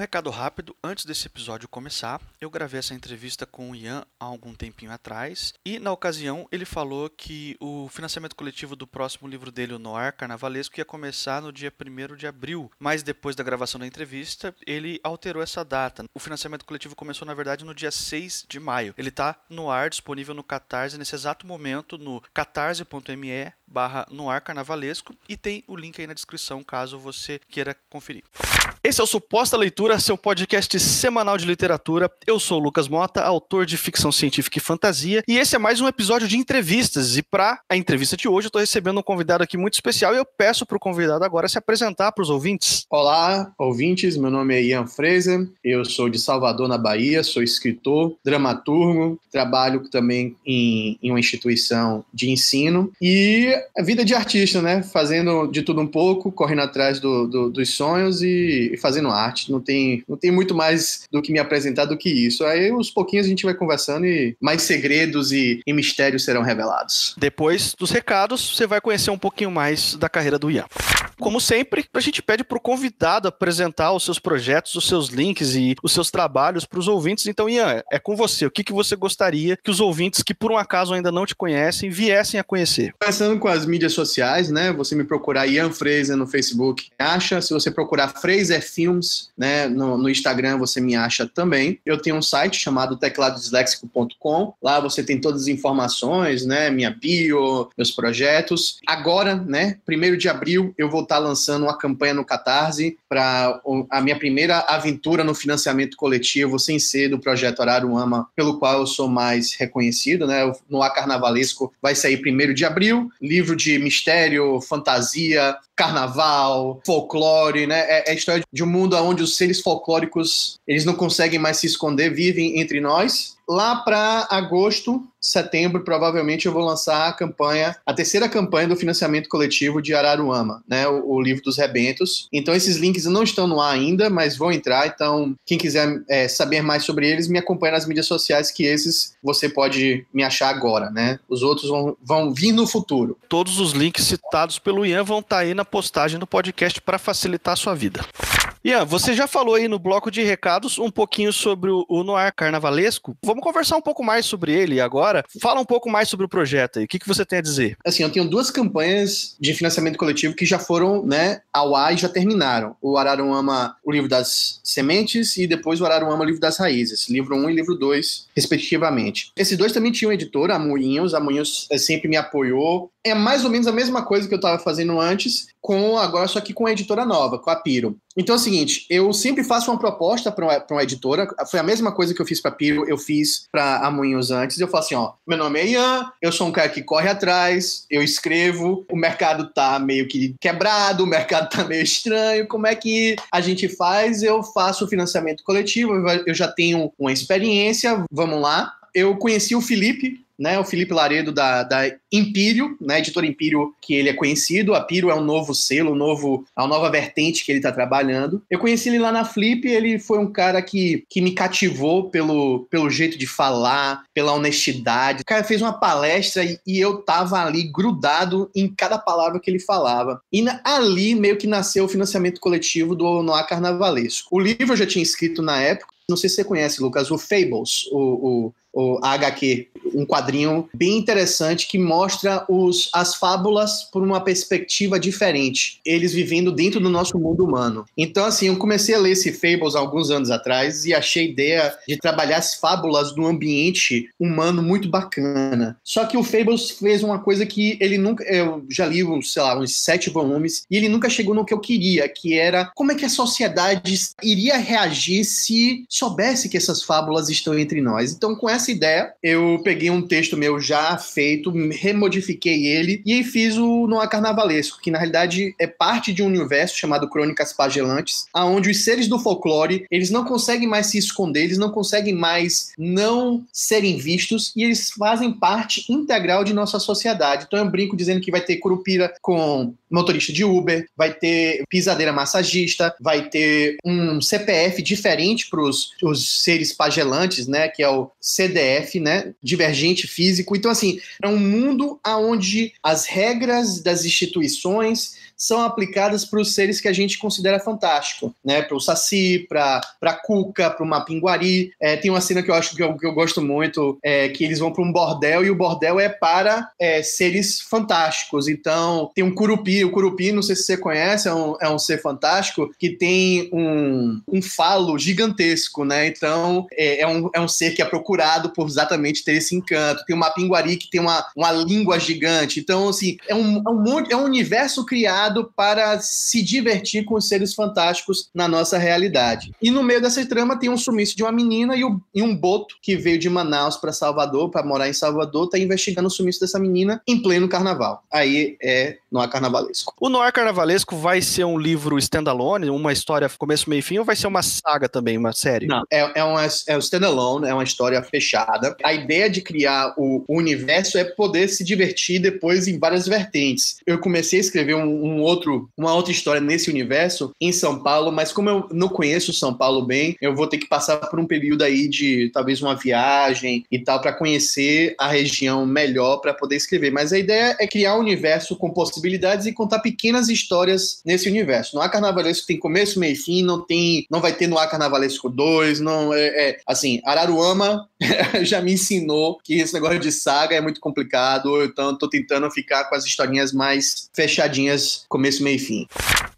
recado rápido antes desse episódio começar. Eu gravei essa entrevista com o Ian há algum tempinho atrás e na ocasião ele falou que o financiamento coletivo do próximo livro dele, o Noir Carnavalesco, ia começar no dia 1 de abril, mas depois da gravação da entrevista ele alterou essa data. O financiamento coletivo começou na verdade no dia 6 de maio. Ele está no ar, disponível no Catarse nesse exato momento no catarse.me barra Noir Carnavalesco e tem o link aí na descrição caso você queira conferir. Esse é o Suposta Leitura, seu podcast semanal de literatura. Eu sou o Lucas Mota, autor de ficção científica e fantasia, e esse é mais um episódio de entrevistas. E para a entrevista de hoje, eu estou recebendo um convidado aqui muito especial e eu peço para o convidado agora se apresentar para os ouvintes. Olá, ouvintes. Meu nome é Ian Fraser. Eu sou de Salvador, na Bahia. Sou escritor, dramaturgo. Trabalho também em, em uma instituição de ensino e a vida de artista, né? Fazendo de tudo um pouco, correndo atrás do, do, dos sonhos e fazendo arte. Não tem, não tem muito mais do que me apresentar do que isso. Aí, uns pouquinhos a gente vai conversando e mais segredos e, e mistérios serão revelados. Depois dos recados, você vai conhecer um pouquinho mais da carreira do Ian. Como sempre, a gente pede para o convidado apresentar os seus projetos, os seus links e os seus trabalhos para os ouvintes. Então, Ian, é com você. O que, que você gostaria que os ouvintes que por um acaso ainda não te conhecem viessem a conhecer? Começando com as mídias sociais, né? Você me procurar Ian Fraser no Facebook, acha. Se você procurar Fraser Films, né, no, no Instagram, você me acha também. Eu tenho um site chamado tecladodisléxico.com. Lá você tem todas as informações, né? Minha bio, meus projetos. Agora, né? Primeiro de abril, eu vou estar lançando uma campanha no Catarse para a minha primeira aventura no financiamento coletivo, sem ser do projeto Araruama, pelo qual eu sou mais reconhecido, né? No A Carnavalesco vai sair primeiro de abril. Livro de mistério, fantasia, carnaval, folclore, né? É, é a história de um mundo onde os seres folclóricos eles não conseguem mais se esconder, vivem entre nós. Lá para agosto, setembro, provavelmente eu vou lançar a campanha, a terceira campanha do financiamento coletivo de Araruama, né? O, o livro dos rebentos. Então esses links não estão no ar ainda, mas vão entrar. Então quem quiser é, saber mais sobre eles, me acompanha nas mídias sociais, que esses você pode me achar agora, né? Os outros vão, vão vir no futuro. Todos os links citados pelo Ian vão estar tá aí na postagem do podcast para facilitar a sua vida. Ian, você já falou aí no bloco de recados um pouquinho sobre o, Noir Carnavalesco. Vamos conversar um pouco mais sobre ele agora. Fala um pouco mais sobre o projeto aí. O que, que você tem a dizer? Assim, eu tenho duas campanhas de financiamento coletivo que já foram né, ao ar e já terminaram. O Araruama, o livro das sementes, e depois o Araruama, o livro das raízes. Livro 1 um e livro 2, respectivamente. Esses dois também tinham editora, a Moinhos. A Moinhos eh, sempre me apoiou. É mais ou menos a mesma coisa que eu estava fazendo antes, com agora só que com a editora nova, com a Piro. Então é o seguinte, eu sempre faço uma proposta para uma, uma, editora, foi a mesma coisa que eu fiz para Piro, eu fiz para a Moinhos antes, eu falo assim, ó, meu nome é Ian, eu sou um cara que corre atrás, eu escrevo, o mercado tá meio que quebrado, o mercado tá meio estranho, como é que a gente faz? Eu faço o financiamento coletivo, eu já tenho uma experiência, vamos lá. Eu conheci o Felipe, né, o Felipe Laredo da, da Impírio, né, editora Impírio, que ele é conhecido. A Piro é um novo selo, um novo, uma nova vertente que ele está trabalhando. Eu conheci ele lá na Flip, ele foi um cara que, que me cativou pelo, pelo jeito de falar, pela honestidade. O cara fez uma palestra e, e eu tava ali grudado em cada palavra que ele falava. E na, ali meio que nasceu o financiamento coletivo do Noah Carnavalesco. O livro eu já tinha escrito na época, não sei se você conhece, Lucas, o Fables, o, o, o HQ, um quadrinho bem interessante que mostra os, as fábulas por uma perspectiva diferente, eles vivendo dentro do nosso mundo humano. Então, assim, eu comecei a ler esse Fables alguns anos atrás e achei a ideia de trabalhar as fábulas no ambiente humano muito bacana. Só que o Fables fez uma coisa que ele nunca. Eu já li, sei lá, uns sete volumes, e ele nunca chegou no que eu queria, que era como é que a sociedade iria reagir se soubesse que essas fábulas estão entre nós. Então, com essa ideia, eu peguei um texto meu já feito, remodifiquei ele e fiz o Noah Carnavalesco, que na realidade é parte de um universo chamado Crônicas Pagelantes, aonde os seres do folclore, eles não conseguem mais se esconder, eles não conseguem mais não serem vistos e eles fazem parte integral de nossa sociedade. Então eu brinco dizendo que vai ter curupira com motorista de Uber, vai ter pisadeira massagista, vai ter um CPF diferente para os seres pagelantes, né, que é o CDF, né, divergente físico. Então, assim, é um mundo onde as regras das instituições são aplicadas para os seres que a gente considera fantástico, né? Para o Saci, para a Cuca, para o Mapinguari. É, tem uma cena que eu acho que eu, que eu gosto muito, é, que eles vão para um bordel e o bordel é para é, seres fantásticos. Então, tem um Curupi. O Curupi, não sei se você conhece, é um, é um ser fantástico que tem um, um falo gigantesco, né? Então, é, é, um, é um ser que é procurado por exatamente ter esse encanto. Tem o Mapinguari que tem uma, uma língua gigante. Então, assim, é um, é um, é um universo criado para se divertir com os seres fantásticos na nossa realidade. E no meio dessa trama tem um sumiço de uma menina e, o, e um boto que veio de Manaus para Salvador, para morar em Salvador, tá investigando o sumiço dessa menina em pleno carnaval. Aí é Noir Carnavalesco. O Noir Carnavalesco vai ser um livro standalone, uma história começo, meio e fim, ou vai ser uma saga também, uma série? Não, é, é, uma, é um standalone, é uma história fechada. A ideia de criar o, o universo é poder se divertir depois em várias vertentes. Eu comecei a escrever um, um, outro, uma outra história nesse universo em São Paulo, mas como eu não conheço São Paulo bem, eu vou ter que passar por um período aí de talvez uma viagem e tal para conhecer a região melhor para poder escrever. Mas a ideia é criar um universo com possibilidades e contar pequenas histórias nesse universo. Não há carnavalesco tem começo, meio e fim, não tem, não vai ter no há carnavalesco 2, não é, é assim, Araruama já me ensinou que esse negócio de saga é muito complicado, então estou tentando ficar com as historinhas mais fechadinhas, começo, meio e fim.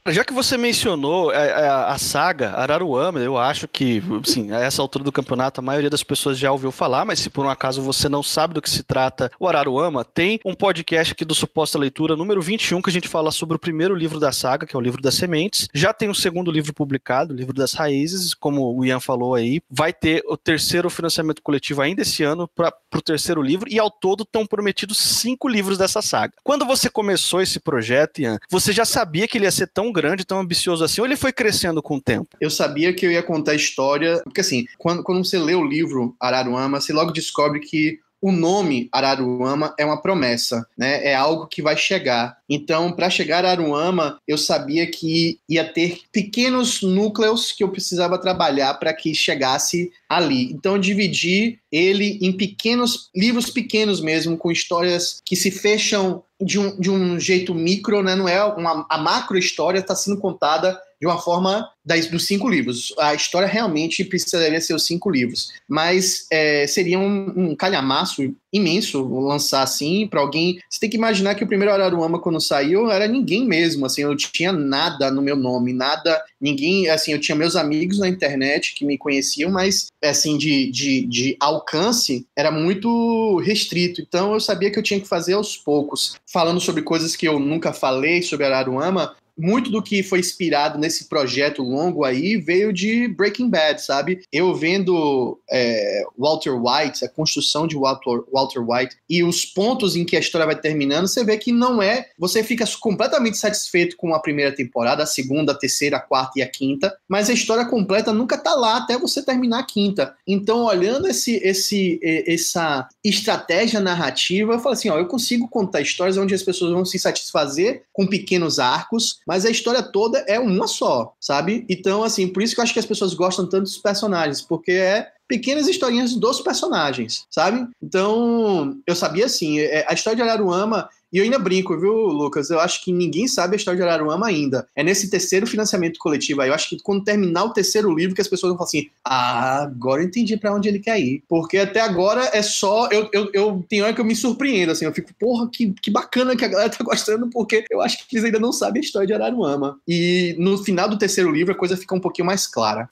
Já que você mencionou a, é, a, é, a, saga Araruama, eu acho que, sim, a essa altura do campeonato a maioria das pessoas já ouviu falar, mas se por um acaso você não sabe do que se trata o Araruama, tem um podcast aqui do Suposta Leitura, número 21, que a gente fala sobre o primeiro livro da saga, que é o livro das sementes. Já tem o segundo livro publicado, o livro das raízes, como o Ian falou aí. Vai ter o terceiro financiamento coletivo ainda esse ano para o terceiro livro, e ao todo estão prometidos cinco livros dessa saga. Quando você começou esse projeto, Ian, você já sabia que ele ia ser grande, tão ambicioso assim, ou ele foi crescendo com o tempo? Eu sabia que eu ia contar a história, porque assim, quando, quando você lê o livro Araruama, você logo descobre que o nome Araruama é uma promessa, né? É algo que vai chegar. Então, para chegar a Araruama, eu sabia que ia ter pequenos núcleos que eu precisava trabalhar para que chegasse ali. Então, eu dividi ele em pequenos livros pequenos mesmo, com histórias que se fecham de um, de um jeito micro, né? Não é uma a macro história está sendo contada de uma forma das, dos cinco livros. A história realmente precisaria ser os cinco livros, mas é, seria um, um, calhamaço imenso lançar assim para alguém. Você tem que imaginar que o primeiro Araruama quando saiu era ninguém mesmo, assim, eu não tinha nada no meu nome, nada, ninguém, assim, eu tinha meus amigos na internet que me conheciam, mas assim de, de, de alcance era muito restrito. Então eu sabia que eu tinha que fazer aos poucos, falando sobre coisas que eu nunca falei sobre Araruama, muito do que foi inspirado nesse projeto longo aí veio de Breaking Bad, sabe? Eu vendo é, Walter White, a construção de Walter, Walter White e os pontos em que a história vai terminando, você vê que não é. Você fica completamente satisfeito com a primeira temporada, a segunda, a terceira, a quarta e a quinta, mas a história completa nunca tá lá até você terminar a quinta. Então, olhando esse, esse, essa estratégia narrativa, eu falo assim: ó, eu consigo contar histórias onde as pessoas vão se satisfazer com pequenos arcos mas a história toda é uma só, sabe? Então, assim, por isso que eu acho que as pessoas gostam tanto dos personagens, porque é pequenas historinhas dos personagens, sabe? Então, eu sabia assim, é, a história de Araruama e eu ainda brinco, viu, Lucas? Eu acho que ninguém sabe a história de Araruama ainda. É nesse terceiro financiamento coletivo aí. Eu acho que quando terminar o terceiro livro, que as pessoas vão falar assim: ah, agora eu entendi para onde ele quer ir. Porque até agora é só. Eu, eu, eu tenho hora que eu me surpreendo, assim. Eu fico, porra, que, que bacana que a galera tá gostando, porque eu acho que eles ainda não sabem a história de Araruama. E no final do terceiro livro, a coisa fica um pouquinho mais clara.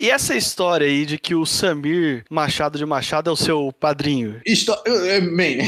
E essa história aí de que o Samir Machado de Machado é o seu padrinho? História. Man,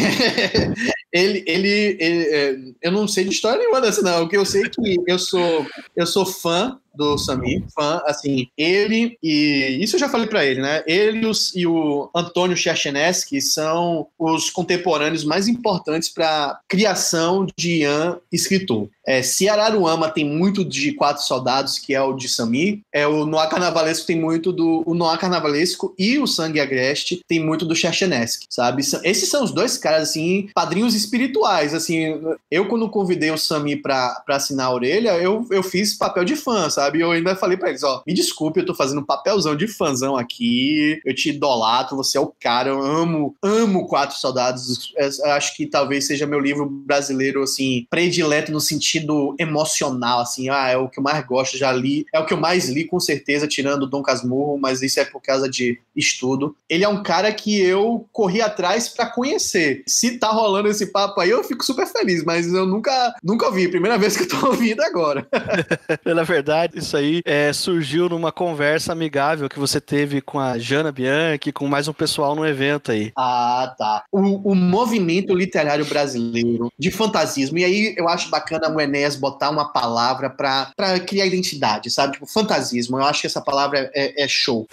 ele, ele, ele, é, eu não sei de história nenhuma dessa, não. O que eu sei é que eu sou, eu sou fã do Samir, fã, assim, ele e isso eu já falei para ele, né? Ele e o Antônio Cherchenesky são os contemporâneos mais importantes para criação de Ian escritor. É, se Araruama tem muito de Quatro Soldados, que é o de Samir, é o Noah Carnavalesco tem muito do o Noah Carnavalesco e o Sangue Agreste tem muito do Cherchenesky, sabe? Esses são os dois caras assim, padrinhos espirituais, assim. Eu quando convidei o Samir para assinar a orelha, eu, eu fiz papel de fã, sabe? Sabe? Eu ainda falei pra eles, ó, me desculpe, eu tô fazendo um papelzão de fãzão aqui, eu te idolatro, você é o cara, eu amo, amo Quatro Soldados, eu acho que talvez seja meu livro brasileiro, assim, predileto no sentido emocional, assim, ah, é o que eu mais gosto, já li, é o que eu mais li, com certeza, tirando Dom Casmurro, mas isso é por causa de estudo. Ele é um cara que eu corri atrás para conhecer. Se tá rolando esse papo aí, eu fico super feliz, mas eu nunca, nunca ouvi, primeira vez que eu tô ouvindo agora. Na verdade, isso aí é, surgiu numa conversa amigável que você teve com a Jana Bianchi, com mais um pessoal no evento aí. Ah, tá. O, o movimento literário brasileiro de fantasismo, e aí eu acho bacana o Enéas botar uma palavra para criar identidade, sabe? Tipo, fantasismo. Eu acho que essa palavra é, é show.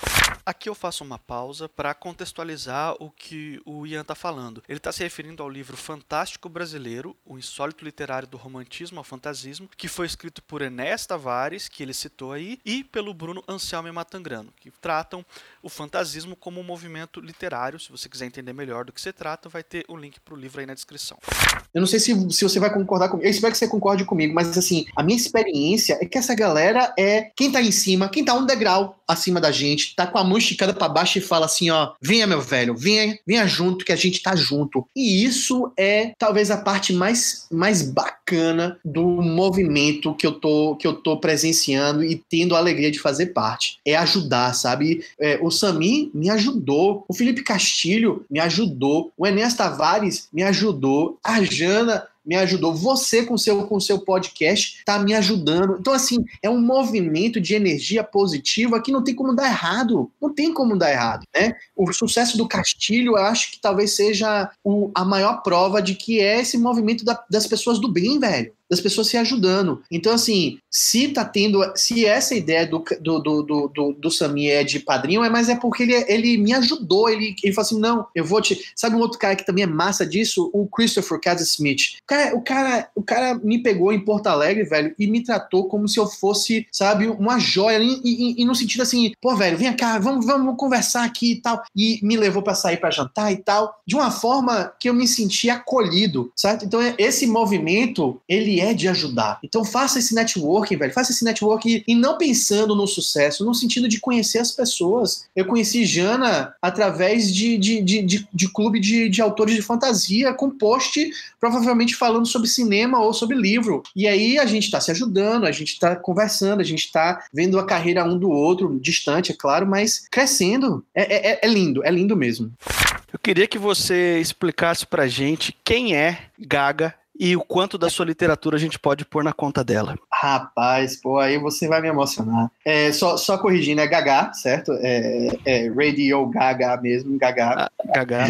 Aqui eu faço uma pausa para contextualizar o que o Ian está falando. Ele está se referindo ao livro Fantástico Brasileiro, o insólito literário do romantismo ao fantasismo, que foi escrito por Enéas Tavares, que ele citou aí, e pelo Bruno Anselmo Matangrano, que tratam o fantasismo como um movimento literário. Se você quiser entender melhor do que se trata, vai ter o link para o livro aí na descrição. Eu não sei se, se você vai concordar comigo, eu espero que você concorde comigo, mas assim, a minha experiência é que essa galera é quem tá em cima, quem tá um degrau acima da gente, tá com a mão esticada para baixo e fala assim, ó, venha meu velho, venha, venha junto que a gente tá junto. E isso é talvez a parte mais, mais bacana do movimento que eu tô que eu tô presenciando e tendo a alegria de fazer parte. É ajudar, sabe? É, o Sami me ajudou, o Felipe Castilho me ajudou, o Enéas Tavares me ajudou, a Jana me ajudou. Você com seu com seu podcast está me ajudando. Então assim, é um movimento de energia positiva que não tem como dar errado. Não tem como dar errado, né? O sucesso do Castilho, eu acho que talvez seja o, a maior prova de que é esse movimento da, das pessoas do bem, velho das pessoas se ajudando. Então, assim, se tá tendo. Se essa ideia do, do, do, do, do, do é de padrinho, é, mas é porque ele, ele me ajudou. Ele, ele falou assim: não, eu vou te. Sabe um outro cara que também é massa disso? O Christopher Casas Smith. O o cara, o cara me pegou em Porto Alegre, velho, e me tratou como se eu fosse, sabe, uma joia. E, e, e no sentido assim, pô, velho, vem cá, vamos, vamos conversar aqui e tal. E me levou para sair para jantar e tal. De uma forma que eu me senti acolhido, certo? Então, esse movimento, ele é de ajudar. Então, faça esse networking, velho. Faça esse networking e não pensando no sucesso, no sentido de conhecer as pessoas. Eu conheci Jana através de, de, de, de, de clube de, de autores de fantasia, com post provavelmente falando sobre cinema ou sobre livro. E aí a gente está se ajudando, a gente está conversando, a gente está vendo a carreira um do outro, distante, é claro, mas crescendo. É, é, é lindo, é lindo mesmo. Eu queria que você explicasse pra gente quem é Gaga e o quanto da sua literatura a gente pode pôr na conta dela. Rapaz, pô, aí você vai me emocionar. É, só, só corrigindo, é Gaga, certo? É, é Radio Gaga mesmo, Gaga. Ah, Gaga.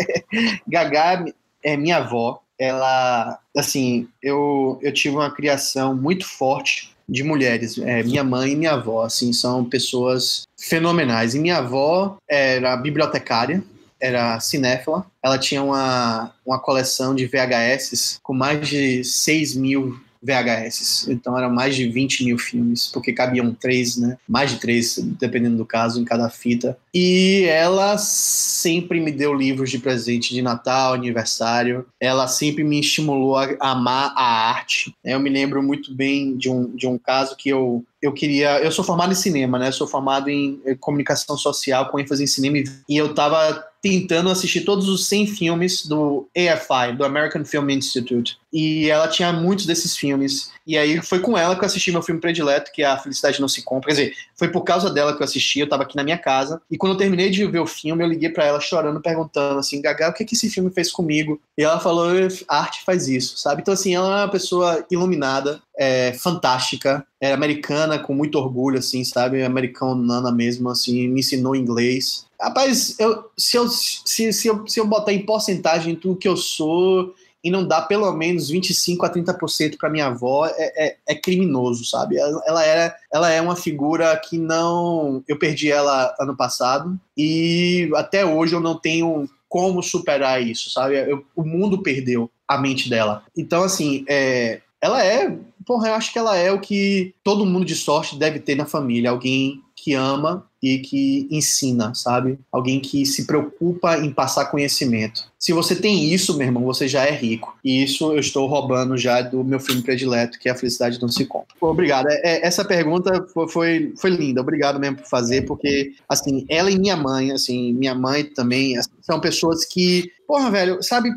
Gaga é minha avó. Ela, assim, eu, eu tive uma criação muito forte de mulheres. É, minha mãe e minha avó, assim, são pessoas fenomenais. E minha avó era bibliotecária, era cinéfila. Ela tinha uma, uma coleção de VHS com mais de 6 mil VHS. Então eram mais de 20 mil filmes, porque cabiam três, né? Mais de três, dependendo do caso, em cada fita. E ela sempre me deu livros de presente de Natal, aniversário. Ela sempre me estimulou a amar a arte. Eu me lembro muito bem de um, de um caso que eu eu queria. Eu sou formado em cinema, né? Eu sou formado em comunicação social com ênfase em cinema e eu tava tentando assistir todos os 100 filmes do AFI, do American Film Institute. E ela tinha muitos desses filmes. E aí foi com ela que eu assisti meu filme predileto, que é A Felicidade Não Se Compra. Quer dizer, foi por causa dela que eu assisti, eu tava aqui na minha casa. E quando eu terminei de ver o filme, eu liguei para ela chorando, perguntando assim, Gaga, o que, que esse filme fez comigo? E ela falou, arte faz isso, sabe? Então, assim, ela é uma pessoa iluminada, é, fantástica, é americana, com muito orgulho, assim, sabe? Americana mesmo, assim, me ensinou inglês. Rapaz, eu, se, eu, se, se, eu, se eu botar em porcentagem tudo que eu sou e não dá pelo menos 25 a 30% para minha avó, é, é, é, criminoso, sabe? Ela, ela, era, ela é uma figura que não. Eu perdi ela ano passado e até hoje eu não tenho como superar isso, sabe? Eu, o mundo perdeu a mente dela. Então, assim, é, ela é. Porra, eu acho que ela é o que todo mundo de sorte deve ter na família. Alguém que ama e que ensina, sabe? Alguém que se preocupa em passar conhecimento. Se você tem isso, meu irmão, você já é rico. E isso eu estou roubando já do meu filme predileto, que é A Felicidade Não Se Compra. Obrigado. É, é, essa pergunta foi, foi linda. Obrigado mesmo por fazer, porque, assim, ela e minha mãe, assim, minha mãe também, assim, são pessoas que, porra, velho, sabe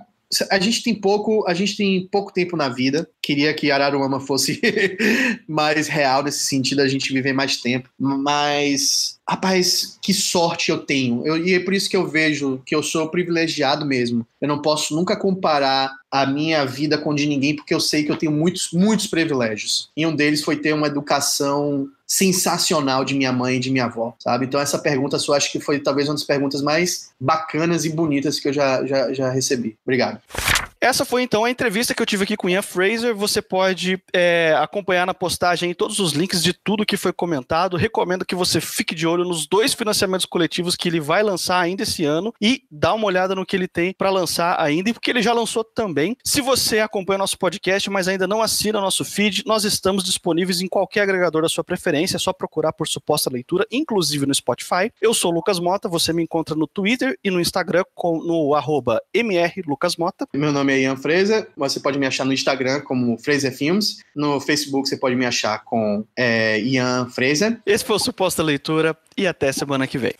a gente tem pouco, a gente tem pouco tempo na vida. Queria que Araruama fosse mais real nesse sentido, a gente viver mais tempo. Mas, rapaz, que sorte eu tenho. Eu, e é por isso que eu vejo que eu sou privilegiado mesmo. Eu não posso nunca comparar a minha vida com de ninguém, porque eu sei que eu tenho muitos, muitos privilégios. E um deles foi ter uma educação sensacional de minha mãe e de minha avó, sabe? Então essa pergunta sua acho que foi talvez uma das perguntas mais bacanas e bonitas que eu já, já, já recebi. Obrigado. Essa foi então a entrevista que eu tive aqui com Ian Fraser. Você pode é, acompanhar na postagem todos os links de tudo que foi comentado. Recomendo que você fique de olho nos dois financiamentos coletivos que ele vai lançar ainda esse ano e dá uma olhada no que ele tem para lançar ainda, porque ele já lançou também. Se você acompanha nosso podcast, mas ainda não assina nosso feed, nós estamos disponíveis em qualquer agregador da sua preferência. É só procurar por suposta leitura, inclusive no Spotify. Eu sou Lucas Mota. Você me encontra no Twitter e no Instagram com, no arroba mrlucasmota. Meu nome é é Ian Fraser. Você pode me achar no Instagram como Fraser Films. No Facebook você pode me achar com é, Ian Fraser. Esse foi o Suposta Leitura e até semana que vem.